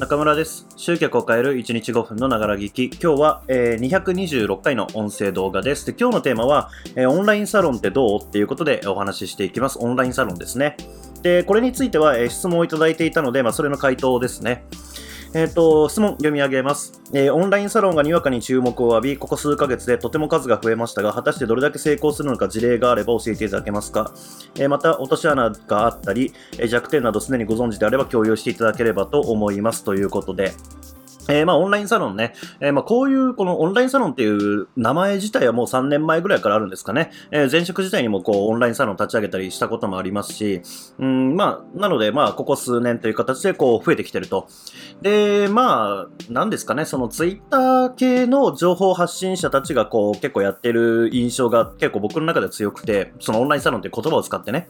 中村です。集客を変える1日5分のながら聞き。今日は、えー226回の音声動画です。で今日のテーマは、えーオンラインサロンってどう？っていうことでお話ししていきます。オンラインサロンですね。で、これについては、えー質問をいただいていたので、まあ、それの回答ですね。えっ、と、質問読み上げます、えーオンラインサロンがにわかに注目を浴び、ここ数ヶ月でとても数が増えましたが、果たしてどれだけ成功するのか事例があれば教えていただけますか、えーまた、落とし穴があったり、え弱点などすでにご存知であれば共有していただければと思います。ということで、えーまあ、オンラインサロンね。えーまあ、こういう、このオンラインサロンっていう名前自体はもう3年前ぐらいからあるんですかね。えー前職時代にもこう、オンラインサロン立ち上げたりしたこともありますし、うん、まあ、なので、まあ、ここ数年という形でこう、増えてきてると。で、まあ、なんですかね、そのツイッター系の情報発信者たちがこう、結構やってる印象が結構僕の中で強くて、そのオンラインサロンっていう言葉を使ってね、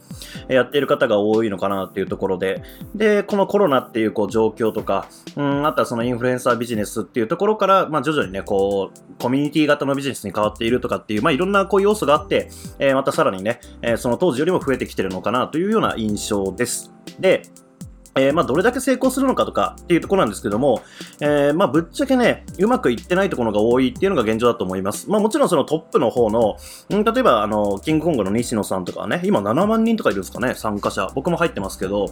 やっている方が多いのかなっていうところで、で、このコロナっていうこう状況とか、うん、あとはそのインフルエンサービジネスっていうところから、まあ徐々にね、こう、コミュニティ型のビジネスに変わっているとかっていう、まあいろんなこう要素があって、えーまたさらにね、えーその当時よりも増えてきてるのかなというような印象です。で、えーまあ、どれだけ成功するのかとかっていうところなんですけども、えーまあ、ぶっちゃけね、うまくいってないところが多いっていうのが現状だと思います。まあ、もちろんそのトップの方の、ん例えば、あの、キングコングの西野さんとかはね、今7万人とかいるんですかね、参加者。僕も入ってますけど、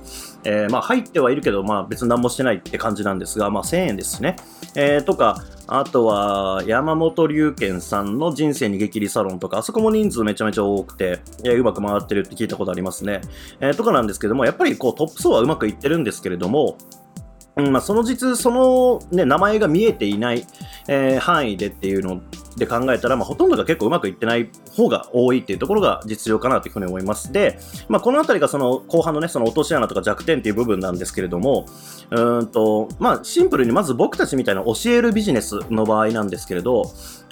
えーまあ、入ってはいるけど、まあ、別に何もしてないって感じなんですが、まあ、1000円ですしね。えとか、あとは、山本龍賢さんの人生に激励サロンとか、あそこも人数めちゃめちゃ多くて、えうまく回ってるって聞いたことありますね。えとかなんですけども、やっぱりこうトップ層はうまくいってるんですけれども、うんまあ、その実、その、ね、名前が見えていない、えー範囲でっていうので考えたら、まあ、ほとんどが結構うまくいってない方が多いっていうところが実情かなというふうに思います。で、まあ、このあたりがその後半のね、その落とし穴とか弱点っていう部分なんですけれども、うんと、まあ、シンプルにまず僕たちみたいな教えるビジネスの場合なんですけれど、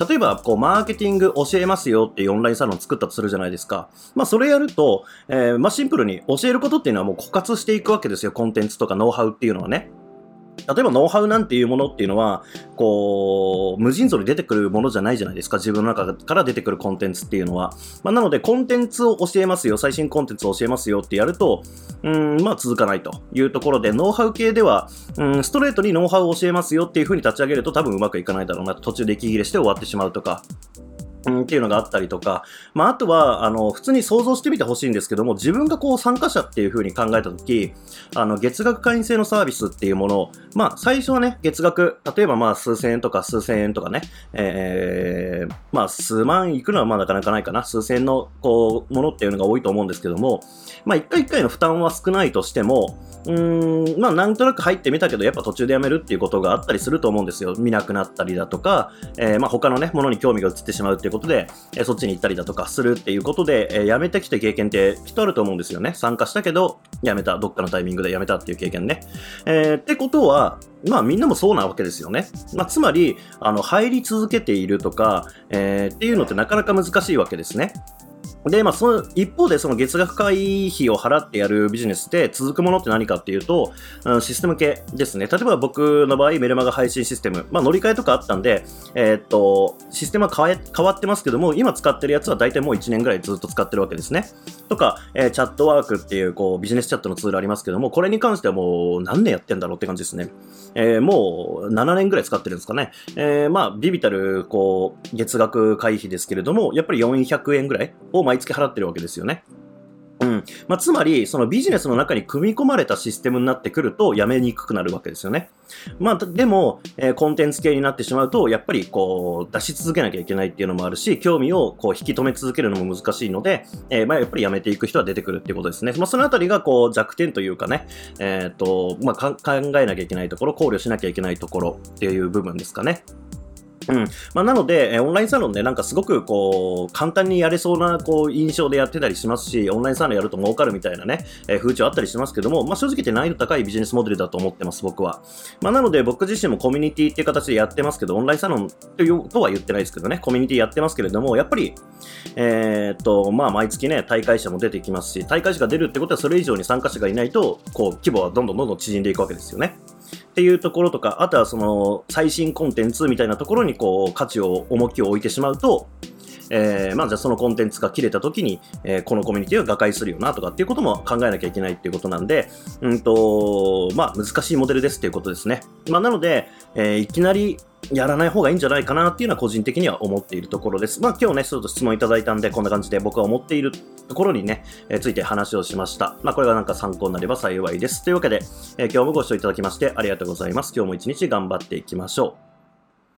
例えば、こう、マーケティング教えますよっていうオンラインサロンを作ったとするじゃないですか。まあ、それやると、えーまあ、シンプルに教えることっていうのはもう枯渇していくわけですよ。コンテンツとかノウハウっていうのはね。例えばノウハウなんていうものっていうのは、こう、無尽蔵に出てくるものじゃないじゃないですか。自分の中から出てくるコンテンツっていうのは。まあ、なので、コンテンツを教えますよ、最新コンテンツを教えますよってやると、うん、まあ続かないというところで、ノウハウ系では、うん、ストレートにノウハウを教えますよっていう風に立ち上げると多分うまくいかないだろうな。途中で息切れして終わってしまうとか。っていうのがあったりとか、まあ、あとは、あの、普通に想像してみてほしいんですけども、自分がこう参加者っていう風に考えたとき、あの、月額会員制のサービスっていうものを、まあ、最初はね、月額、例えばまあ、数千円とか数千円とかね、えー、まあ、数万いくのはまあ、なかなかないかな、数千の、こう、ものっていうのが多いと思うんですけども、まあ、一回一回の負担は少ないとしても、うん、まあ、なんとなく入ってみたけど、やっぱ途中でやめるっていうことがあったりすると思うんですよ。見なくなったりだとか、えーまあ、他のね、ものに興味が移ってしまうっていうことで、えそっちに行ったりだとかするっていうことで、えーやめてきた経験ってきっとあると思うんですよね。参加したけど、辞めた。どっかのタイミングで辞めたっていう経験ね。えーってことは、まあみんなもそうなわけですよね。まあつまり、あの、入り続けているとか、えーっていうのってなかなか難しいわけですね。で、まあ、その一方で、その月額会費を払ってやるビジネスで続くものって何かっていうと、うんシステム系ですね。例えば僕の場合、メルマガ配信システム。まあ、乗り換えとかあったんで、えーっと、システムは変え変わってますけども、今使ってるやつは大体もう1年ぐらいずっと使ってるわけですね。とか、えーチャットワークっていう、こう、ビジネスチャットのツールありますけども、これに関してはもう何年やってんだろうって感じですね。えーもう7年ぐらい使ってるんですかね。えーまあ、ビビたる、こう、月額会費ですけれども、やっぱり400円ぐらいを毎月払ってるわけですよね。まあ、つまり、そのビジネスの中に組み込まれたシステムになってくると、やめにくくなるわけですよね。まあ、でも、えーコンテンツ系になってしまうと、やっぱりこう、出し続けなきゃいけないっていうのもあるし、興味をこう、引き止め続けるのも難しいので、えーまあ、やっぱりやめていく人は出てくるっていうことですね。まあ、そのあたりが、こう、弱点というかね、えっ、と、まあ、考えなきゃいけないところ、考慮しなきゃいけないところっていう部分ですかね。うん。まあ、なので、えオンラインサロンでなんかすごくこう、簡単にやれそうなこう、印象でやってたりしますし、オンラインサロンやると儲かるみたいなね、えー風潮あったりしますけども、まあ、正直言って難易度高いビジネスモデルだと思ってます、僕は。まあ、なので僕自身もコミュニティっていう形でやってますけど、オンラインサロンというとは言ってないですけどね、コミュニティやってますけれども、やっぱり、えーっと、まあ、毎月ね、大会者も出てきますし、大会者が出るってことはそれ以上に参加者がいないと、こう、規模はどんどんどんどん縮んでいくわけですよね。っていうところとか、あとはその最新コンテンツみたいなところにこう価値を重きを置いてしまうと、えー、まあじゃあそのコンテンツが切れた時に、えー、このコミュニティは瓦解するよなとかっていうことも考えなきゃいけないっていうことなんで、うんと、まあ難しいモデルですっていうことですね。まあなので、えー、いきなりやらない方がいいんじゃないかなっていうのは個人的には思っているところです。まあ今日ね、ちょっと質問いただいたんで、こんな感じで僕は思っているところにね、えー、ついて話をしました。まあこれがなんか参考になれば幸いです。というわけで、えー、今日もご視聴いただきましてありがとうございます。今日も一日頑張っていきましょう。